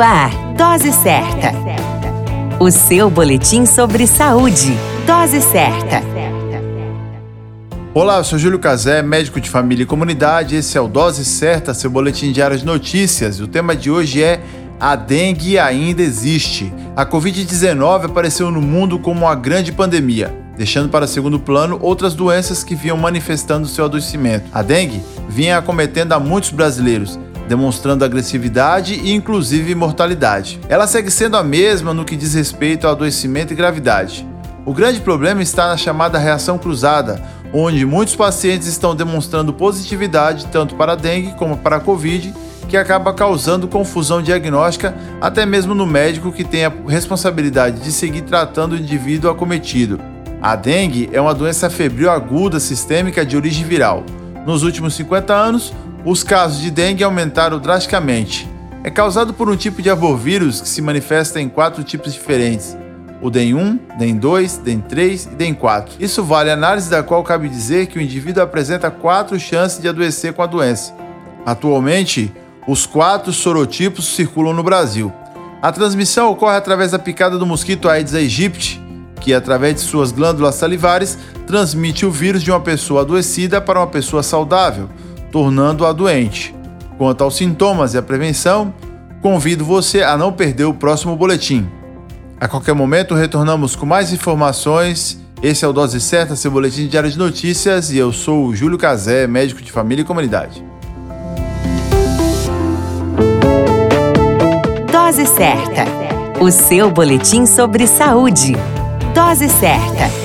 Ar, Dose Certa. O seu boletim sobre saúde. Dose Certa. Olá, eu sou Júlio Cazé, médico de família e comunidade. Esse é o Dose Certa, seu boletim diário de notícias. O tema de hoje é a dengue ainda existe. A Covid-19 apareceu no mundo como uma grande pandemia, deixando para segundo plano outras doenças que vinham manifestando seu adoecimento. A dengue vinha acometendo a muitos brasileiros, demonstrando agressividade e inclusive mortalidade. Ela segue sendo a mesma no que diz respeito ao adoecimento e gravidade. O grande problema está na chamada reação cruzada, onde muitos pacientes estão demonstrando positividade tanto para a dengue como para a Covid que acaba causando confusão diagnóstica até mesmo no médico que tem a responsabilidade de seguir tratando o indivíduo acometido. A dengue é uma doença febril aguda sistêmica de origem viral. Nos últimos 50 anos, os casos de dengue aumentaram drasticamente. É causado por um tipo de arbovírus que se manifesta em quatro tipos diferentes: o DEN1, DEN2, DEN3 e DEN4. Isso vale a análise da qual cabe dizer que o indivíduo apresenta quatro chances de adoecer com a doença. Atualmente, os quatro sorotipos circulam no Brasil. A transmissão ocorre através da picada do mosquito Aedes aegypti, que, através de suas glândulas salivares, transmite o vírus de uma pessoa adoecida para uma pessoa saudável, tornando-a doente. Quanto aos sintomas e a prevenção, convido você a não perder o próximo boletim. A qualquer momento retornamos com mais informações. Esse é o Dose Certa, seu boletim diário de notícias, e eu sou o Júlio Cazé, médico de família e comunidade. Dose Certa, o seu boletim sobre saúde. Dose Certa.